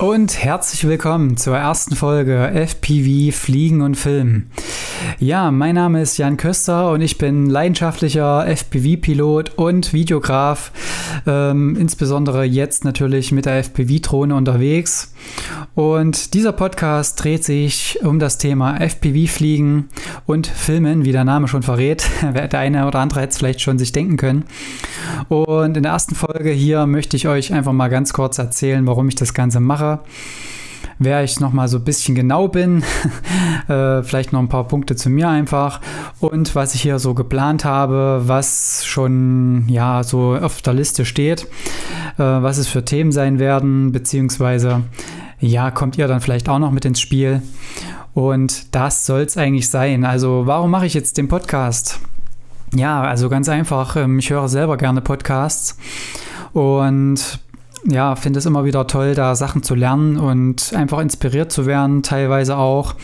Und herzlich willkommen zur ersten Folge FPV Fliegen und Filmen. Ja, mein Name ist Jan Köster und ich bin leidenschaftlicher FPV-Pilot und Videograf, ähm, insbesondere jetzt natürlich mit der FPV-Drohne unterwegs. Und dieser Podcast dreht sich um das Thema FPV-Fliegen und Filmen, wie der Name schon verrät. Der eine oder andere hätte es vielleicht schon sich denken können. Und in der ersten Folge hier möchte ich euch einfach mal ganz kurz erzählen, warum ich das Ganze mache wer ich noch mal so ein bisschen genau bin, äh, vielleicht noch ein paar Punkte zu mir einfach und was ich hier so geplant habe, was schon ja so auf der Liste steht, äh, was es für Themen sein werden, beziehungsweise ja, kommt ihr dann vielleicht auch noch mit ins Spiel. Und das soll es eigentlich sein. Also, warum mache ich jetzt den Podcast? Ja, also ganz einfach, ähm, ich höre selber gerne Podcasts und ja, finde es immer wieder toll, da Sachen zu lernen und einfach inspiriert zu werden, teilweise auch,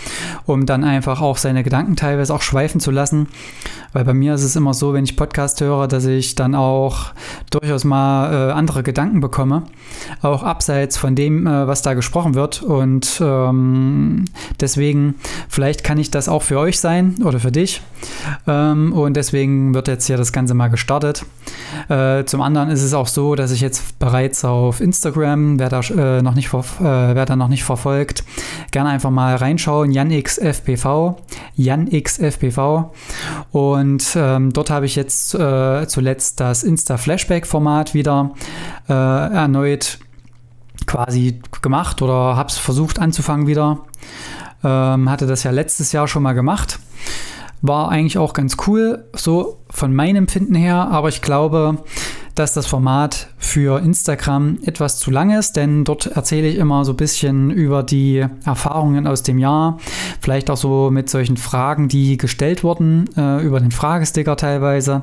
um dann einfach auch seine Gedanken teilweise auch schweifen zu lassen. Weil bei mir ist es immer so, wenn ich Podcast höre, dass ich dann auch durchaus mal äh, andere Gedanken bekomme, auch abseits von dem, äh, was da gesprochen wird. Und ähm, deswegen, vielleicht kann ich das auch für euch sein oder für dich. Ähm, und deswegen wird jetzt hier das Ganze mal gestartet. Äh, zum anderen ist es auch so, dass ich jetzt bereits auf Instagram, wer da, äh, noch, nicht, äh, wer da noch nicht verfolgt, gerne einfach mal reinschauen. JanXFPV. JanXFPV. Und ähm, dort habe ich jetzt äh, zuletzt das Insta-Flashback-Format wieder äh, erneut quasi gemacht oder habe es versucht anzufangen wieder. Ähm, hatte das ja letztes Jahr schon mal gemacht. War eigentlich auch ganz cool, so von meinem Empfinden her, aber ich glaube, dass das Format für Instagram etwas zu lang ist, denn dort erzähle ich immer so ein bisschen über die Erfahrungen aus dem Jahr, vielleicht auch so mit solchen Fragen, die gestellt wurden, äh, über den Fragesticker teilweise.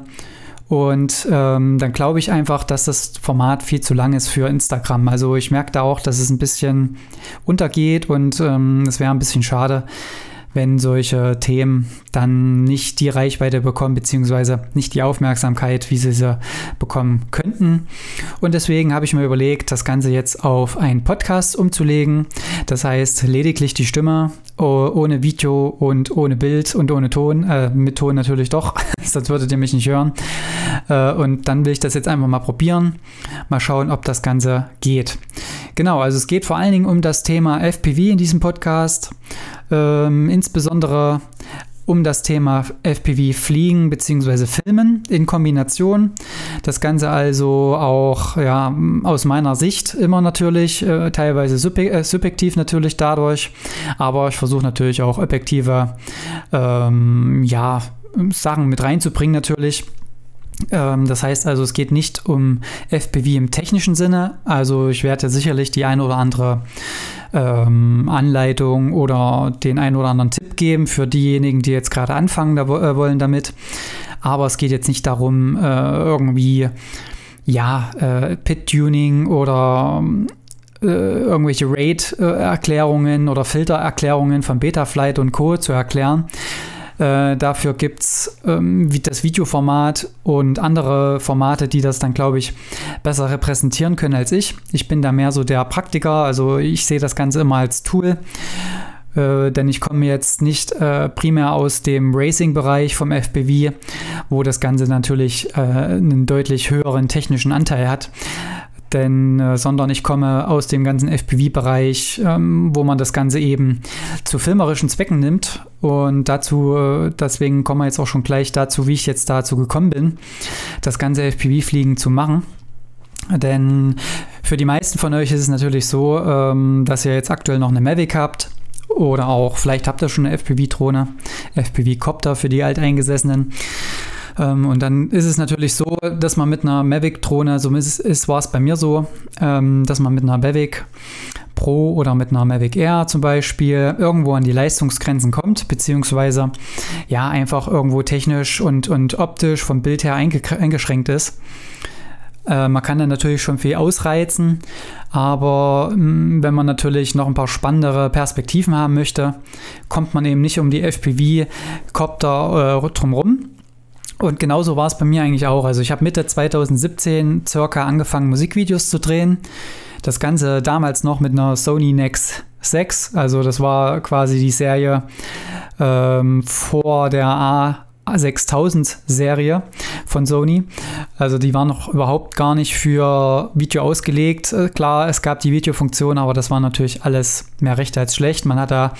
Und ähm, dann glaube ich einfach, dass das Format viel zu lang ist für Instagram. Also ich merke da auch, dass es ein bisschen untergeht und ähm, es wäre ein bisschen schade, wenn solche Themen dann nicht die Reichweite bekommen, beziehungsweise nicht die Aufmerksamkeit, wie sie sie bekommen könnten. Und deswegen habe ich mir überlegt, das Ganze jetzt auf einen Podcast umzulegen. Das heißt, lediglich die Stimme, ohne Video und ohne Bild und ohne Ton. Äh, mit Ton natürlich doch, sonst würdet ihr mich nicht hören. Äh, und dann will ich das jetzt einfach mal probieren. Mal schauen, ob das Ganze geht. Genau, also es geht vor allen Dingen um das Thema FPV in diesem Podcast. Ähm, insbesondere um das Thema FPV Fliegen bzw. Filmen in Kombination. Das Ganze also auch ja, aus meiner Sicht immer natürlich, äh, teilweise äh, subjektiv natürlich dadurch, aber ich versuche natürlich auch objektive ähm, ja, Sachen mit reinzubringen natürlich. Ähm, das heißt also, es geht nicht um FPV im technischen Sinne. Also ich werde sicherlich die ein oder andere ähm, Anleitung oder den ein oder anderen Tipp geben für diejenigen, die jetzt gerade anfangen da, äh, wollen damit. Aber es geht jetzt nicht darum, äh, irgendwie ja, äh, Pit-Tuning oder äh, irgendwelche RAID-Erklärungen oder Filtererklärungen von Betaflight und Co. zu erklären, äh, dafür gibt es ähm, das Videoformat und andere Formate, die das dann, glaube ich, besser repräsentieren können als ich. Ich bin da mehr so der Praktiker, also ich sehe das Ganze immer als Tool. Äh, denn ich komme jetzt nicht äh, primär aus dem Racing-Bereich vom FPV, wo das Ganze natürlich äh, einen deutlich höheren technischen Anteil hat denn, äh, sondern ich komme aus dem ganzen FPV-Bereich, ähm, wo man das Ganze eben zu filmerischen Zwecken nimmt. Und dazu, äh, deswegen kommen wir jetzt auch schon gleich dazu, wie ich jetzt dazu gekommen bin, das ganze FPV-Fliegen zu machen. Denn für die meisten von euch ist es natürlich so, ähm, dass ihr jetzt aktuell noch eine Mavic habt. Oder auch, vielleicht habt ihr schon eine FPV-Drohne, FPV-Copter für die Alteingesessenen. Ähm, und dann ist es natürlich so, dass man mit einer Mavic-Drohne, so ist, ist war es bei mir so, ähm, dass man mit einer Mavic Pro oder mit einer Mavic Air zum Beispiel irgendwo an die Leistungsgrenzen kommt, beziehungsweise ja einfach irgendwo technisch und, und optisch vom Bild her eingeschränkt ist. Äh, man kann dann natürlich schon viel ausreizen, aber mm, wenn man natürlich noch ein paar spannendere Perspektiven haben möchte, kommt man eben nicht um die FPV-Copter äh, drumherum. Und genauso war es bei mir eigentlich auch. Also ich habe Mitte 2017 circa angefangen, Musikvideos zu drehen. Das Ganze damals noch mit einer Sony Nex 6. Also das war quasi die Serie ähm, vor der A 6000 Serie von Sony. Also die war noch überhaupt gar nicht für Video ausgelegt. Äh, klar, es gab die Videofunktion, aber das war natürlich alles mehr recht als schlecht. Man hat da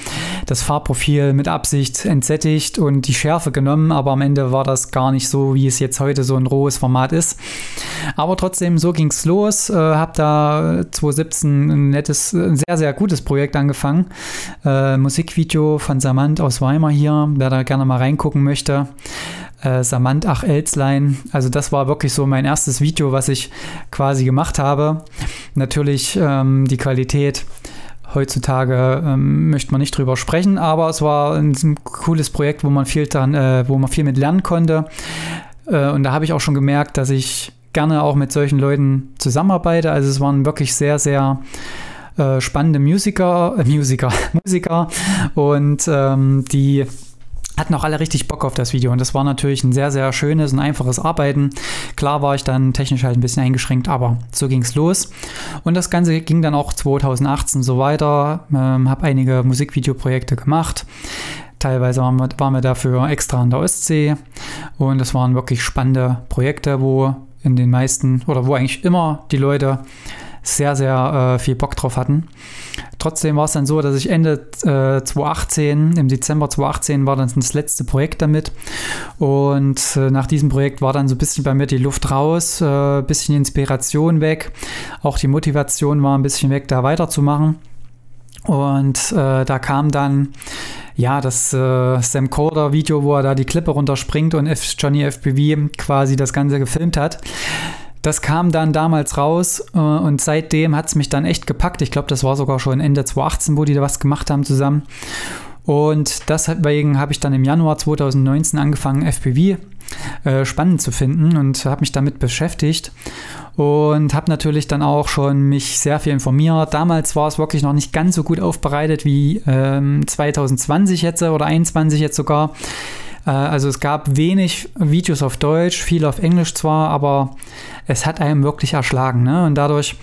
das Farbprofil mit Absicht entsättigt und die Schärfe genommen, aber am Ende war das gar nicht so, wie es jetzt heute so ein rohes Format ist. Aber trotzdem, so ging es los. Äh, habe da 2017 ein nettes, ein sehr, sehr gutes Projekt angefangen. Äh, Musikvideo von Samant aus Weimar hier, wer da gerne mal reingucken möchte äh, Samant Ach Elzlein. Also das war wirklich so mein erstes Video, was ich quasi gemacht habe. Natürlich ähm, die Qualität heutzutage ähm, möchte man nicht drüber sprechen, aber es war ein, ein cooles Projekt, wo man viel dann, äh, wo man viel mit lernen konnte. Äh, und da habe ich auch schon gemerkt, dass ich gerne auch mit solchen Leuten zusammenarbeite. Also es waren wirklich sehr, sehr äh, spannende Musiker, äh, Musiker, Musiker und ähm, die hatten auch alle richtig Bock auf das Video und das war natürlich ein sehr, sehr schönes und einfaches Arbeiten. Klar war ich dann technisch halt ein bisschen eingeschränkt, aber so ging es los. Und das Ganze ging dann auch 2018 so weiter. Ähm, habe einige Musikvideoprojekte gemacht. Teilweise waren wir, waren wir dafür extra an der Ostsee und das waren wirklich spannende Projekte, wo in den meisten oder wo eigentlich immer die Leute sehr, sehr äh, viel Bock drauf hatten. Trotzdem war es dann so, dass ich Ende äh, 2018, im Dezember 2018 war dann das letzte Projekt damit. Und äh, nach diesem Projekt war dann so ein bisschen bei mir die Luft raus, äh, bisschen Inspiration weg. Auch die Motivation war ein bisschen weg, da weiterzumachen. Und äh, da kam dann ja das äh, Sam Corder Video, wo er da die Klippe runterspringt und F Johnny FPV quasi das Ganze gefilmt hat. Das kam dann damals raus äh, und seitdem hat es mich dann echt gepackt. Ich glaube, das war sogar schon Ende 2018, wo die da was gemacht haben zusammen. Und deswegen habe ich dann im Januar 2019 angefangen, FPV äh, spannend zu finden und habe mich damit beschäftigt und habe natürlich dann auch schon mich sehr viel informiert. Damals war es wirklich noch nicht ganz so gut aufbereitet wie ähm, 2020 jetzt oder 2021 jetzt sogar. Äh, also es gab wenig Videos auf Deutsch, viel auf Englisch zwar, aber es hat einem wirklich erschlagen. Ne? Und dadurch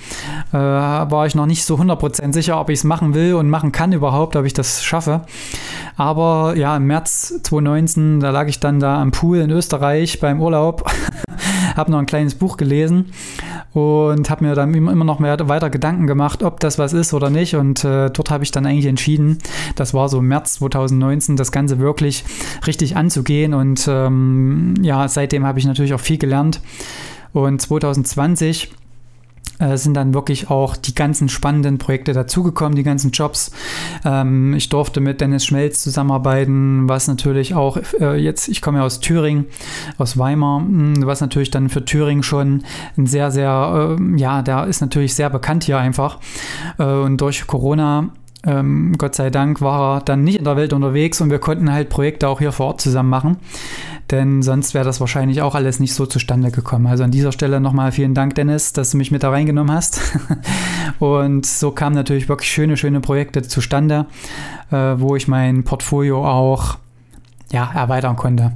äh, war ich noch nicht so 100% sicher, ob ich es machen will und machen kann überhaupt, ob ich das schaffe. Aber ja, im März 2019, da lag ich dann da am Pool in Österreich beim Urlaub, habe noch ein kleines Buch gelesen und habe mir dann immer noch mehr weiter Gedanken gemacht, ob das was ist oder nicht. Und äh, dort habe ich dann eigentlich entschieden, das war so März 2019, das Ganze wirklich richtig anzugehen. Und ähm, ja, seitdem habe ich natürlich auch viel gelernt. Und 2020 äh, sind dann wirklich auch die ganzen spannenden Projekte dazugekommen, die ganzen Jobs. Ähm, ich durfte mit Dennis Schmelz zusammenarbeiten, was natürlich auch äh, jetzt, ich komme ja aus Thüringen, aus Weimar, hm, was natürlich dann für Thüringen schon ein sehr, sehr, äh, ja, der ist natürlich sehr bekannt hier einfach. Äh, und durch Corona ähm, Gott sei Dank war er dann nicht in der Welt unterwegs und wir konnten halt Projekte auch hier vor Ort zusammen machen denn sonst wäre das wahrscheinlich auch alles nicht so zustande gekommen. Also an dieser Stelle nochmal vielen Dank, Dennis, dass du mich mit da reingenommen hast. und so kamen natürlich wirklich schöne, schöne Projekte zustande, äh, wo ich mein Portfolio auch ja, erweitern konnte.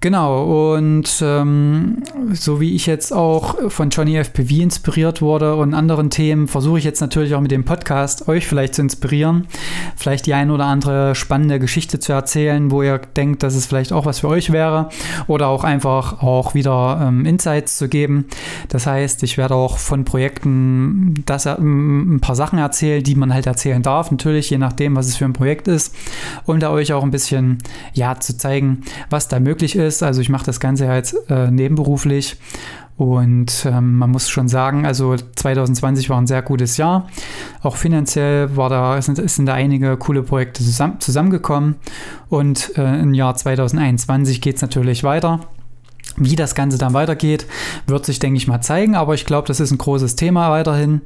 Genau, und ähm, so wie ich jetzt auch von Johnny FPV inspiriert wurde und anderen Themen, versuche ich jetzt natürlich auch mit dem Podcast euch vielleicht zu inspirieren, vielleicht die ein oder andere spannende Geschichte zu erzählen, wo ihr denkt, dass es vielleicht auch was für euch wäre oder auch einfach auch wieder ähm, Insights zu geben. Das heißt, ich werde auch von Projekten das, äh, ein paar Sachen erzählen, die man halt erzählen darf, natürlich je nachdem, was es für ein Projekt ist, um da euch auch ein bisschen ja zu zeigen, was da möglich ist ist. Also ich mache das Ganze halt äh, nebenberuflich und ähm, man muss schon sagen, also 2020 war ein sehr gutes Jahr. Auch finanziell war da, sind, sind da einige coole Projekte zusammen, zusammengekommen. Und äh, im Jahr 2021 geht es natürlich weiter. Wie das Ganze dann weitergeht, wird sich, denke ich mal, zeigen. Aber ich glaube, das ist ein großes Thema weiterhin.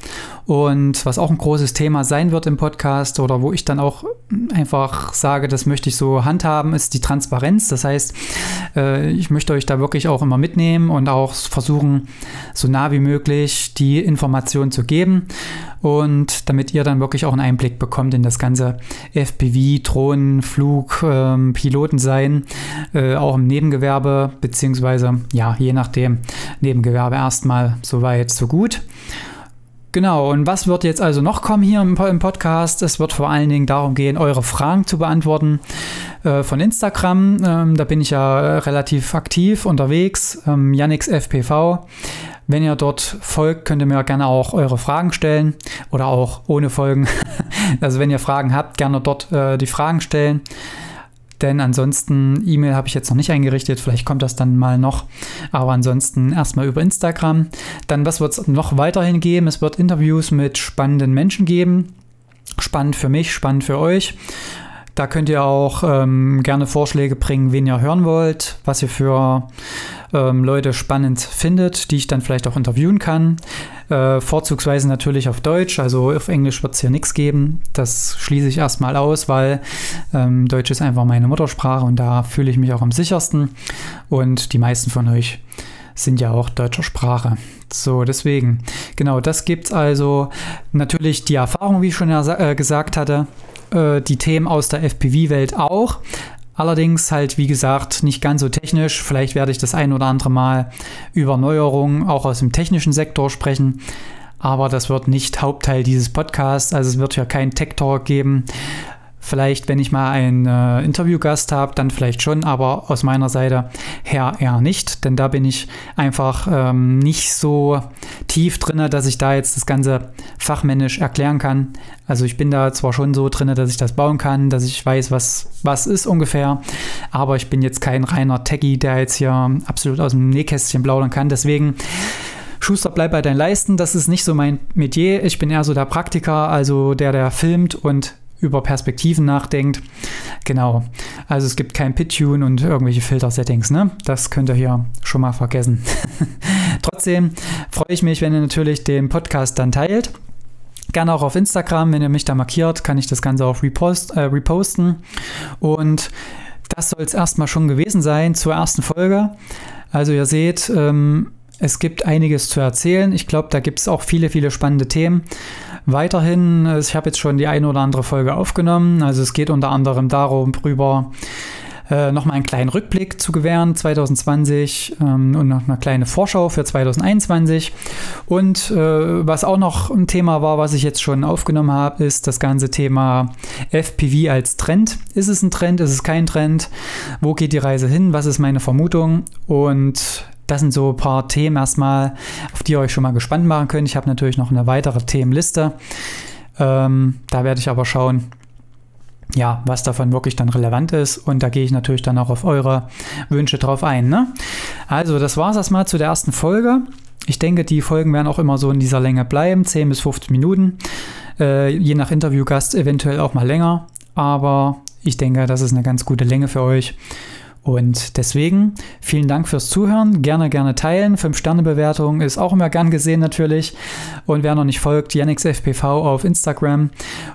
Und was auch ein großes Thema sein wird im Podcast oder wo ich dann auch einfach sage, das möchte ich so handhaben, ist die Transparenz. Das heißt, äh, ich möchte euch da wirklich auch immer mitnehmen und auch versuchen, so nah wie möglich die Informationen zu geben. Und damit ihr dann wirklich auch einen Einblick bekommt in das ganze FPV, Drohnen, Flug, ähm, Piloten sein, äh, auch im Nebengewerbe, beziehungsweise ja, je nachdem, Nebengewerbe erstmal so weit, so gut. Genau, und was wird jetzt also noch kommen hier im, Podcast? Es wird vor allen Dingen darum gehen, eure Fragen zu beantworten äh, von Instagram. Ähm, da bin ich ja relativ aktiv unterwegs, ähm, FPV. Wenn ihr dort folgt, könnt ihr mir gerne auch eure Fragen stellen oder auch ohne Folgen. also wenn ihr Fragen habt, gerne dort äh, die Fragen stellen. Denn ansonsten, E-Mail habe ich jetzt noch nicht eingerichtet, vielleicht kommt das dann mal noch. Aber ansonsten erstmal über Instagram. Dann, was wird es noch weiterhin geben? Es wird Interviews mit spannenden Menschen geben. Spannend für mich, spannend für euch. Da könnt ihr auch ähm, gerne Vorschläge bringen, wen ihr hören wollt, was ihr für ähm, Leute spannend findet, die ich dann vielleicht auch interviewen kann. Äh, vorzugsweise natürlich auf Deutsch, also auf Englisch wird es hier nichts geben. Das schließe ich erstmal aus, weil ähm, Deutsch ist einfach meine Muttersprache und da fühle ich mich auch am sichersten. Und die meisten von euch sind ja auch deutscher Sprache. So, deswegen, genau, das gibt es also. Natürlich die Erfahrung, wie ich schon äh, gesagt hatte, äh, die Themen aus der FPV-Welt auch. Allerdings halt, wie gesagt, nicht ganz so technisch. Vielleicht werde ich das ein oder andere Mal über Neuerungen auch aus dem technischen Sektor sprechen. Aber das wird nicht Hauptteil dieses Podcasts. Also es wird ja kein Tech Talk geben. Vielleicht, wenn ich mal einen äh, Interviewgast habe, dann vielleicht schon, aber aus meiner Seite her eher nicht, denn da bin ich einfach ähm, nicht so tief drin, dass ich da jetzt das Ganze fachmännisch erklären kann. Also ich bin da zwar schon so drin, dass ich das bauen kann, dass ich weiß, was, was ist ungefähr, aber ich bin jetzt kein reiner Techie, der jetzt hier absolut aus dem Nähkästchen plaudern kann. Deswegen Schuster, bleib bei deinen Leisten. Das ist nicht so mein Metier. Ich bin eher so der Praktiker, also der, der filmt und über Perspektiven nachdenkt. Genau. Also es gibt kein Pit-Tune und irgendwelche Filter-Settings. Ne? Das könnt ihr hier schon mal vergessen. Trotzdem freue ich mich, wenn ihr natürlich den Podcast dann teilt. Gerne auch auf Instagram, wenn ihr mich da markiert, kann ich das Ganze auch repost, äh, reposten. Und das soll es erstmal schon gewesen sein zur ersten Folge. Also ihr seht, ähm, es gibt einiges zu erzählen. Ich glaube, da gibt es auch viele, viele spannende Themen. Weiterhin, äh, ich habe jetzt schon die eine oder andere Folge aufgenommen. Also es geht unter anderem darum, drüber äh, nochmal einen kleinen Rückblick zu gewähren 2020 ähm, und noch eine kleine Vorschau für 2021. Und äh, was auch noch ein Thema war, was ich jetzt schon aufgenommen habe, ist das ganze Thema FPV als Trend. Ist es ein Trend? Ist es kein Trend? Wo geht die Reise hin? Was ist meine Vermutung? Und das sind so ein paar Themen erstmal, auf die ihr euch schon mal gespannt machen könnt. Ich habe natürlich noch eine weitere Themenliste. Ähm, da werde ich aber schauen, ja, was davon wirklich dann relevant ist. Und da gehe ich natürlich dann auch auf eure Wünsche drauf ein. Ne? Also, das war es erstmal zu der ersten Folge. Ich denke, die Folgen werden auch immer so in dieser Länge bleiben, 10 bis 15 Minuten. Äh, je nach Interviewgast eventuell auch mal länger. Aber ich denke, das ist eine ganz gute Länge für euch. Und deswegen vielen Dank fürs Zuhören. Gerne, gerne teilen. 5-Sterne-Bewertung ist auch immer gern gesehen natürlich. Und wer noch nicht folgt, JanixFPV auf Instagram.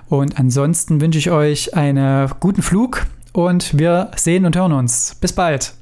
Und ansonsten wünsche ich euch einen guten Flug und wir sehen und hören uns. Bis bald.